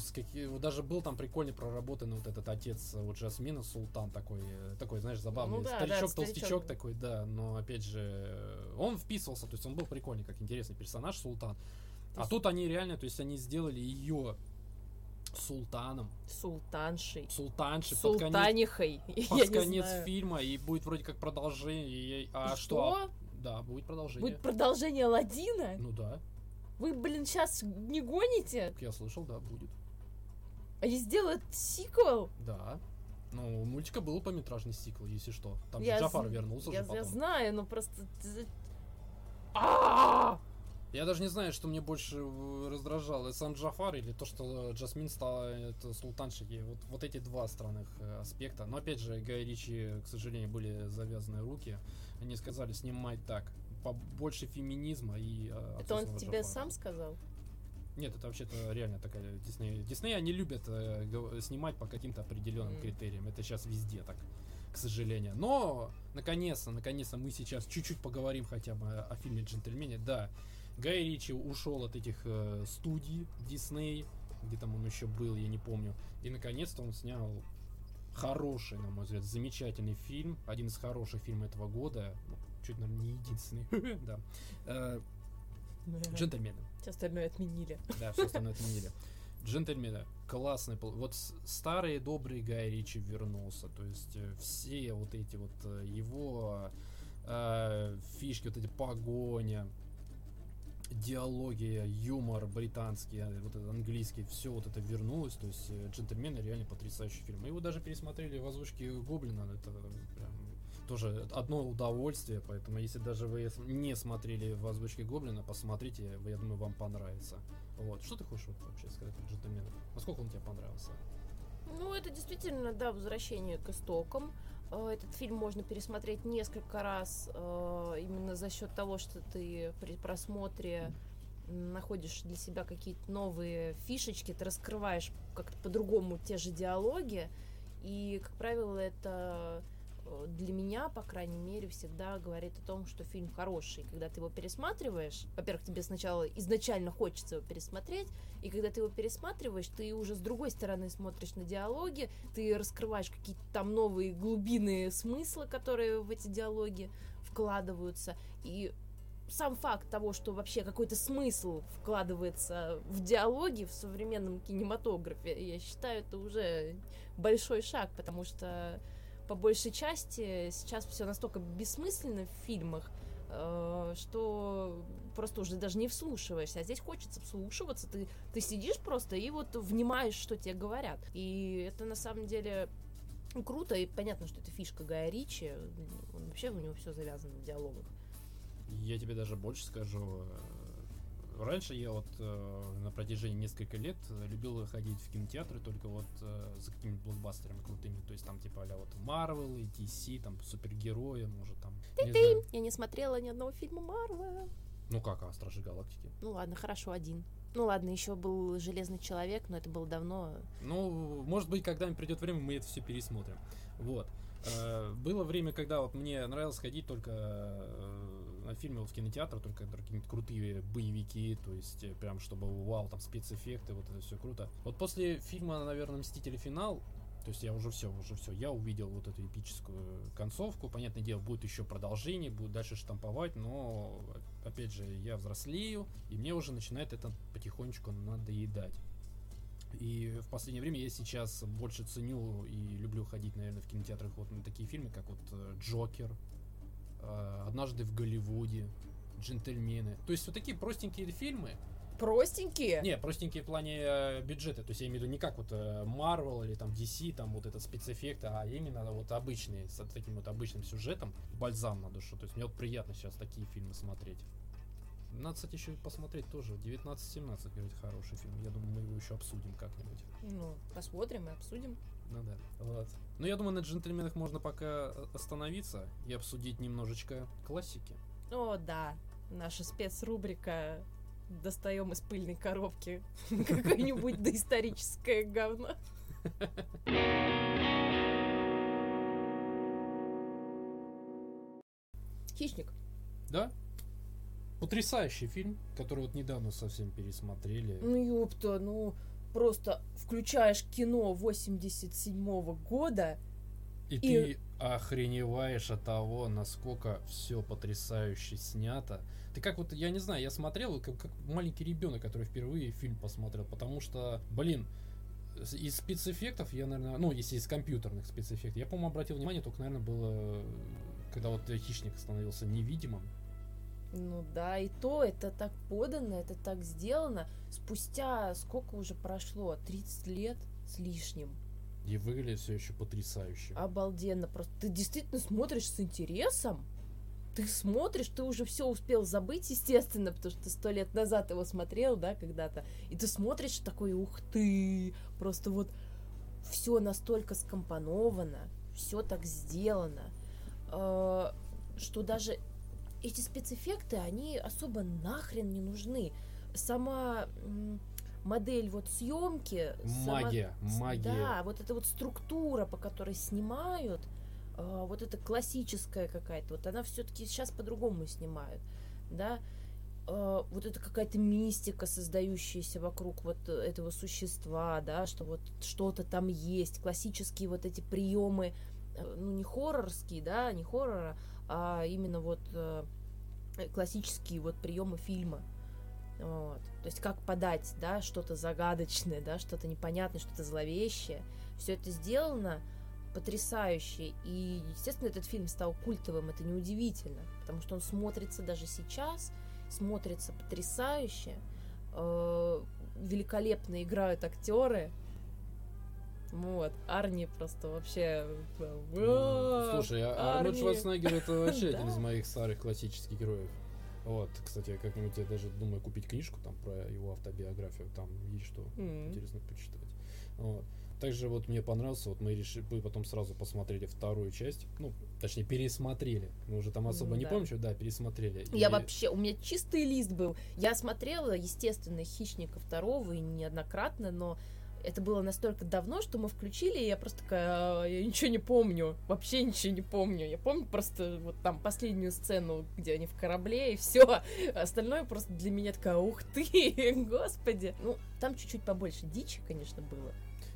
даже был там прикольный проработанный вот этот отец вот Жасмина, Султан такой, э, такой, знаешь, забавный. Ну да, да, старичок, старичок. толстячок такой, да, но опять же, э, он вписывался, то есть он был прикольный, как интересный персонаж, Султан. А тут они реально, то есть они сделали ее султаном, Султаншей. султаншей, под конец Султанихой. *laughs* Я под не конец фильма, и будет вроде как продолжение. А И что? Да, будет продолжение. Будет продолжение Аладдина? Ну да, Вы, блин, сейчас не гоните? я слышал, да, будет. Они сделают сиквел? Да. Ну, у мультика был полнометражный сиквел, если что. Там Я Джафар з- вернулся я, же я потом. знаю, но просто... А! Я даже не знаю, что мне больше э, раздражало, сам Джафар или то, что Джасмин стала это, султаншей. Вот, вот эти два странных э, аспекта. Но опять же, Гай Ричи, к сожалению, были завязаны руки. Они сказали снимать так. Побольше феминизма и э, Это он тебе Джафара. сам сказал? Нет, это вообще-то реально такая Дисней. Дисней, они любят э, снимать по каким-то определенным Мгм. критериям. Это сейчас везде так, к сожалению. Но, наконец-то, наконец-то мы сейчас чуть-чуть поговорим хотя бы о фильме «Джентльмене». Да, Гай Ричи ушел от этих э, студий Дисней, где там он еще был, я не помню. И, наконец-то, он снял Хороший, на мой взгляд, замечательный фильм. Один из хороших фильмов этого года. Ну, чуть, наверное, не единственный. *laughs* Да. Э, Джентльмены. Все остальное отменили. Да, все остальное отменили. Джентльмены, классный. пол- Вот старый добрый Гай Ричи вернулся. То есть э, все вот эти вот э, его э, фишки, вот эти погоня, диалоги, юмор британский, э, вот этот английский, все вот это вернулось. То есть э, Джентльмены реально потрясающий фильм. Мы его даже пересмотрели в озвучке Гоблина. Это прям тоже одно удовольствие, поэтому если даже вы не смотрели в озвучке Гоблина, посмотрите, я думаю, вам понравится. Вот. Что ты хочешь вообще сказать про джентльменов? Насколько он тебе понравился? Ну, это действительно, да, возвращение к истокам. Э, Этот фильм можно пересмотреть несколько раз э, именно за счет того, что ты при просмотре находишь для себя какие-то новые фишечки, ты раскрываешь как-то по-другому те же диалоги. И, как правило, это для меня, по крайней мере, всегда говорит о том, что фильм хороший. Когда ты его пересматриваешь, во-первых, тебе сначала изначально хочется его пересмотреть, и когда ты его пересматриваешь, ты уже с другой стороны смотришь на диалоги, ты раскрываешь какие-то там новые глубины смысла, которые в эти диалоги вкладываются. И сам факт того, что вообще какой-то смысл вкладывается в диалоги в современном кинематографе, я считаю, это уже большой шаг, потому что по большей части сейчас все настолько бессмысленно в фильмах, э, что просто уже даже не вслушиваешься. А здесь хочется вслушиваться. Ты, ты сидишь просто и вот внимаешь, что тебе говорят. И это на самом деле круто. И понятно, что это фишка Гая Ричи. Он, вообще у него все завязано в диалогах. Я тебе даже больше скажу. Э, Раньше я вот э, на протяжении нескольких лет э, любил ходить в кинотеатры только вот э, за какими-то блокбастерами крутыми. То есть там типа а вот Marvel, и DC, там супергерои, может там. не знаю. Я не смотрела ни одного фильма Марвела. Ну как, а Стражи Галактики? Ну ладно, хорошо, один. Ну ладно, еще был Железный человек, но это было давно. Ну, может быть, когда-нибудь придет время, мы это все пересмотрим. Вот. Э, Было время, когда вот мне нравилось ходить только э, на фильмы вот в кинотеатр, только какие-нибудь крутые боевики, то есть э, прям чтобы вау, там спецэффекты, вот это все круто. Вот после фильма, наверное, Мстители финал, то есть я уже все, уже все, я увидел вот эту эпическую концовку. Понятное дело, будет еще продолжение, будет дальше штамповать, но опять же, я взрослею, и мне уже начинает это потихонечку надоедать. И в последнее время я сейчас больше ценю и люблю ходить, наверное, в кинотеатрах вот на такие фильмы, как вот э, Джокер, э, Однажды в Голливуде, Джентльмены. То есть вот такие простенькие фильмы. Простенькие? Не, простенькие в плане э, бюджета. То есть я имею в виду не как вот э, Marvel или там DC, там вот этот спецэффекты, а именно вот обычные, с таким вот обычным сюжетом, бальзам на душу. То есть мне вот приятно сейчас такие фильмы смотреть. Надо, кстати, еще посмотреть тоже. 19-17, говорит, хороший фильм. Я думаю, мы его еще обсудим как-нибудь. Ну, посмотрим и обсудим. Ну да. Вот. Ну, я думаю, на джентльменах можно пока э, остановиться и обсудить немножечко классики. О, да. Наша спецрубрика достаем из пыльной коробки *laughs* какое-нибудь доисторическое говно. Хищник. Да? Потрясающий фильм, который вот недавно совсем пересмотрели. Ну, ёпта, ну, просто включаешь кино 87 года, И, ты охреневаешь от того, насколько все потрясающе снято. Ты как вот, я не знаю, я смотрел как, как маленький ребенок, который впервые фильм посмотрел, потому что, блин, из спецэффектов я, наверное, ну, если из компьютерных спецэффектов, я, по-моему, обратил внимание, только, наверное, было, когда вот хищник становился невидимым. Ну да, и то это так подано, это так сделано. Спустя сколько уже прошло? 30 лет с лишним. И выглядит все еще потрясающе. Обалденно. Просто ты действительно смотришь с интересом. Ты смотришь, ты уже все успел забыть, естественно, потому что ты сто лет назад его смотрел, да, когда-то. И ты смотришь такой, ух ты, просто вот все настолько скомпоновано, все так сделано, э, что даже эти спецэффекты, они особо нахрен не нужны. Сама модель вот съемки, сама- Магия, магия. да, вот эта вот структура, по которой снимают, а, вот эта классическая какая-то, вот она все-таки сейчас по-другому снимают, да. э, вот это какая-то мистика, создающаяся вокруг вот этого существа, да, что вот что-то там есть, классические вот эти приемы, э, ну не хоррорские, да, не хоррора, а именно вот э, классические вот приемы фильма. Вот. То есть как подать, да, что-то загадочное, да, что-то непонятное, что-то зловещее. Все это сделано потрясающе. И, естественно, этот фильм стал культовым, это неудивительно, потому что он смотрится даже сейчас, смотрится потрясающе. Э, великолепно играют актеры. Вот, Арни просто вообще... Ну, Слушай, а Арнольд Арни. Шварценеггер это вообще *laughs* один из моих старых классических героев. Вот, кстати, я как-нибудь я даже думаю купить книжку там про его автобиографию, там есть что интересно почитать. Вот. Также вот мне понравился, вот мы решили, мы потом сразу посмотрели вторую часть, ну, точнее, пересмотрели. Мы уже там особо М, не да. помним, что, да, пересмотрели. Я И- вообще, у меня чистый лист был. Я смотрела, естественно, «Хищника второго» и неоднократно, но это было настолько давно, что мы включили, и я просто такая, «А, я ничего не помню, вообще ничего не помню. Я помню просто вот там последнюю сцену, где они в корабле, и все. Остальное просто для меня такая, ух ты, *laughs* господи. Ну, там чуть-чуть побольше дичи, конечно, было.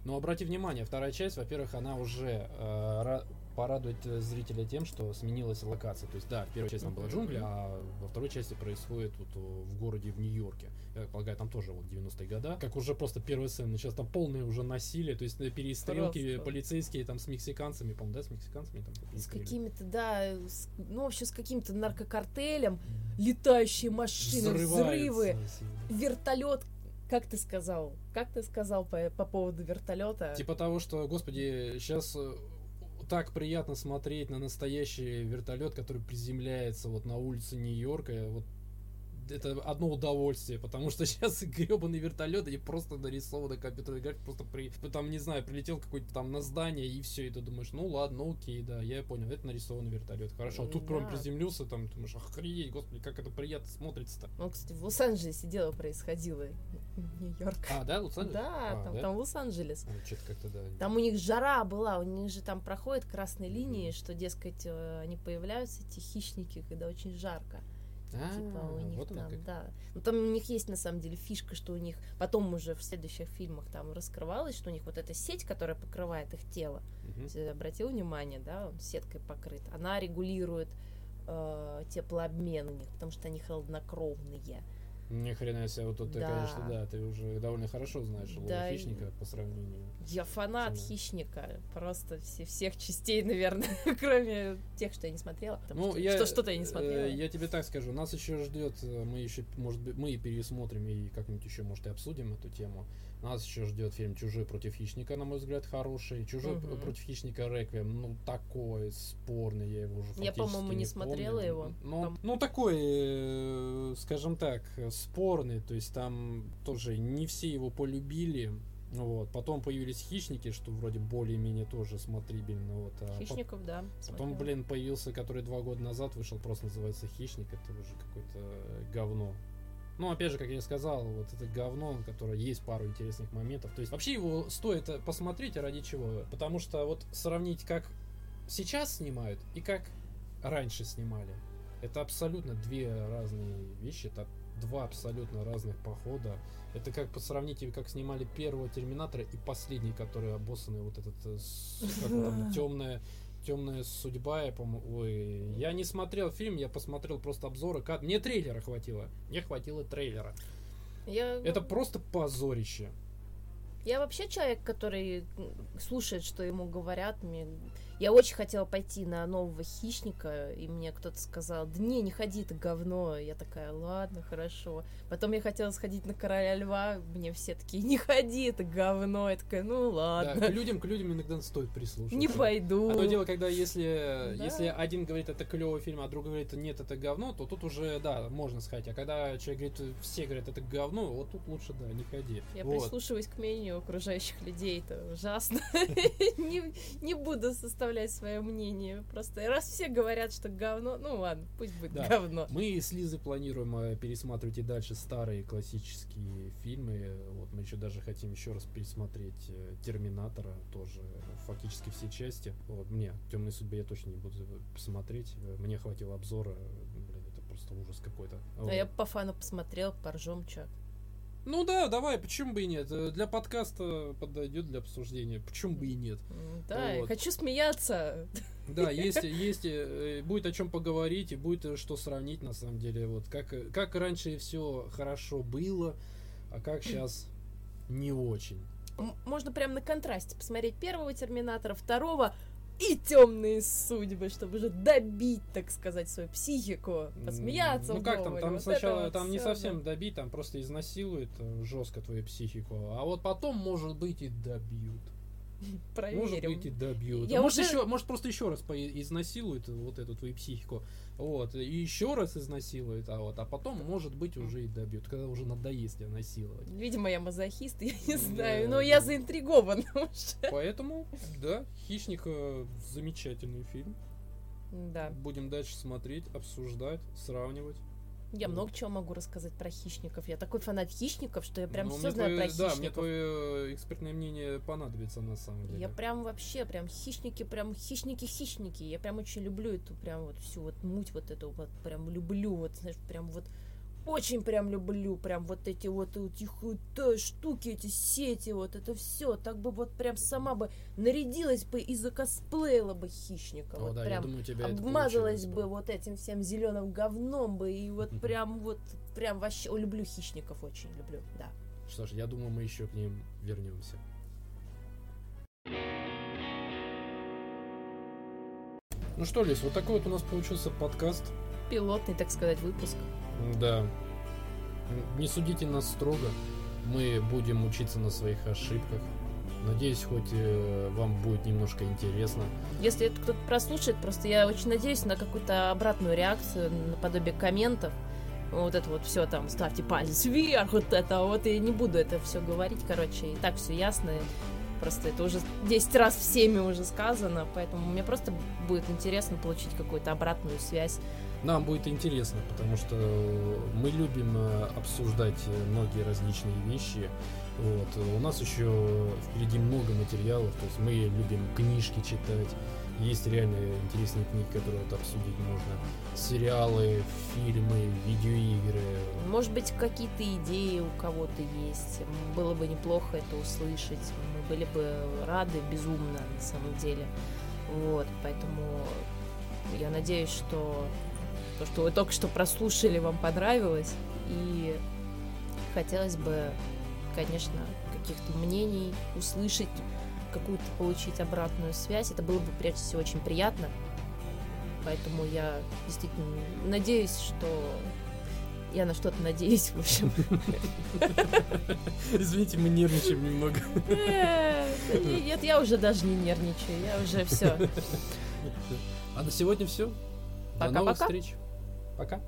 Но обрати внимание, вторая часть, во-первых, она уже э, ра- порадует э, зрителя тем, что сменилась локация. То есть, да, в первой части там была джунгли, а во второй части происходит вот о, в городе в Нью-Йорке. Я полагаю, там тоже вот 90-е года. Как уже просто первая сцена, сейчас там полное уже насилие, то есть э, перестрелки Просто. полицейские там с мексиканцами, по-моему, да, с мексиканцами там С какими-то, да, с- ну, вообще с каким-то наркокартелем, летающие машины, взрывы, вертолет. Как ты сказал? Как ты сказал по, по поводу вертолета? Типа того, что, господи, сейчас так приятно смотреть на настоящий вертолет, который приземляется вот на улице Нью-Йорка. Вот это одно удовольствие, потому что *laughs* сейчас гребаный вертолет, они просто нарисованы компьютерной графикой, просто при, там, не знаю, прилетел какой-то там на здание, и все, и ты думаешь, ну ладно, окей, да, я понял, это нарисованный вертолет, хорошо. А тут прям Да. приземлился, там, думаешь, охренеть, господи, как это приятно смотрится-то. Ну, кстати, в Лос-Анджелесе дело происходило. Нью-Йорк. А, да, Лос-Анджелес? Да, А, там, да? там Лос-Анджелес. А, что-то как-то, да. Там у них жара была, у них же там проходят красные линии, что, дескать, э, они появляются, эти хищники, когда очень жарко. А, Типа у них вот там, да. Ну там у них есть на самом деле фишка, что у них потом уже в следующих фильмах там раскрывалось, что у них вот эта сеть, которая покрывает их тело. Ты обратил внимание, да, он сеткой покрыт. Она регулирует э, теплообмен у них, потому что они холоднокровные. Ни хрена себе, вот тут ты, Да. конечно, да, ты уже довольно хорошо знаешь Да, и- хищника по сравнению. Я фанат Цена. хищника. Просто все, всех частей, *laughs* наверное, кроме тех, что я не смотрела. Потому Ну, что, я, что что-то я не смотрела. э, я тебе так скажу, нас еще ждет, э, мы еще, может быть, мы пересмотрим и как-нибудь еще, может, и обсудим эту тему. Нас еще ждет фильм «Чужой против хищника», на мой взгляд, хороший. «Чужой Мгм. против хищника» Реквием, ну, такой спорный, я его уже Я, по-моему, не смотрела помню. его. Ну, Там- ну, такой, э, скажем так, спорный, то есть там тоже не все его полюбили. Вот. Потом появились хищники, что вроде более-менее тоже смотрибельно. Вот. А по- Хищников, да. Потом, смотрела. блин, появился, который два года назад вышел, просто называется Хищник. Это уже какое-то э, говно. Ну, опять же, как я сказал, вот это говно, которое есть пару интересных моментов. То есть, вообще его стоит посмотреть, а ради чего? Потому что вот сравнить, как сейчас снимают и как раньше снимали, это абсолютно две разные вещи. Это два абсолютно разных похода. Это как по сравнить, как снимали первого Терминатора и последний, который обоссанный вот этот э, как там, темная темная судьба, я по-моему. Ой, я не смотрел фильм, я посмотрел просто обзоры. Ка- Мне трейлера хватило. Мне хватило трейлера. Я, Это просто позорище. я вообще человек, который слушает, что ему говорят. Мне... Я очень хотела пойти на нового хищника, и мне кто-то сказал, да не, не ходи, это говно. Я такая, ладно, хорошо. Потом я хотела сходить на короля льва, мне все такие, не ходи, это говно. Я такая, ну Да, ладно, к людям, к людям иногда стоит прислушаться. не пойду. Одно дело, когда если, Да. если один говорит, это клевый фильм, а другой говорит, нет, это говно, то тут уже, да, можно сказать. А когда человек говорит, все говорят, это говно, вот тут лучше, да, не ходи. Я Вот. прислушиваюсь к мнению окружающих людей, это ужасно. *laughs* не буду составлять свое мнение. Просто раз все говорят, что говно, ну ладно, пусть будет Да. говно. Мы с Лизой планируем э, пересматривать и дальше старые классические фильмы. Вот мы еще даже хотим еще раз пересмотреть э, Терминатора, тоже фактически все части. Вот мне Темной судьбе я точно не буду смотреть. Э, Мне хватило обзора. Блин, это просто просто ужас какой-то. А Вот. я по фану посмотрел, поржем, чё. Ну да, давай, почему бы и нет? Э, Для подкаста подойдет для обсуждения. Почему бы и нет? Да, Вот. хочу смеяться. Да, *laughs* есть, есть, э, будет о чем поговорить и будет э, что сравнить на самом деле. Вот как, как раньше все хорошо было, а как сейчас не очень. Можно прям на контрасте посмотреть первого Терминатора, второго и темные судьбы, чтобы уже добить, так сказать, свою психику, посмеяться Ну как там, там Вот сначала вот там не совсем добить, там просто изнасилуют э, жестко твою психику, а вот потом может быть и добьют. Да. *laughs* Может Проверим. быть и добьют. Я может уже- еще, может просто еще раз изнасилуют вот эту твою психику, вот и еще раз изнасилуют, а вот, а потом может быть уже и добьют, когда уже надоест тебя насиловать. Видимо, я мазохист, *laughs* я не Да, знаю, но да. я заинтригована *laughs* уже. Поэтому, да, Хищник э, замечательный фильм. Да. Будем дальше смотреть, обсуждать, сравнивать. Я много чего могу рассказать про хищников. Я такой фанат хищников, что я прям Ну, все знаю твое- про Да, мне хищников. твое экспертное мнение понадобится на самом деле. Я прям вообще, прям хищники, прям хищники-хищники. Я прям очень люблю эту прям вот всю вот муть вот эту вот прям люблю, вот знаешь, прям вот очень прям люблю, прям вот эти вот, их вот, э, штуки, эти сети, вот это все, так бы вот прям сама бы нарядилась бы и закосплеила бы хищника, О, вот да, я прям думаю, тебя это обмазалась бы вот этим всем зеленым говном бы и вот прям вот прям вообще О, люблю хищников очень люблю, да. Что ж, я думаю, мы еще к ним вернемся. Ну что, Лис, вот такой вот у нас получился подкаст. Пилотный, так сказать, выпуск. Да. Не судите нас строго. Мы будем учиться на своих ошибках. Надеюсь, хоть э, вам будет немножко интересно. Если это кто-то прослушает, просто я очень надеюсь на какую-то обратную реакцию, наподобие комментов. Вот это вот все там, ставьте палец вверх, вот это вот, и не буду это все говорить, короче, и так все ясно. Просто это уже 10 раз всеми уже сказано, поэтому мне просто будет интересно получить какую-то обратную связь. Нам будет интересно, потому что мы любим э, обсуждать э, многие различные вещи. Вот. У нас еще впереди много материалов, то есть мы любим книжки читать. Есть реально интересные книги, которые вот обсудить можно. Сериалы, фильмы, видеоигры. Может быть, какие-то идеи у кого-то есть. Было бы неплохо это услышать. Мы были бы рады безумно, на самом деле. Вот, поэтому я надеюсь, что то, что вы только что прослушали, вам понравилось. И хотелось бы, конечно, каких-то мнений услышать, какую-то получить обратную связь. Это было бы, прежде всего, очень приятно. Поэтому я действительно надеюсь, что я на что-то надеюсь, в общем. *laughs* Извините, мы нервничаем немного. Э, Нет, я уже даже не нервничаю, я уже все. А на сегодня все. До новых встреч. Пока.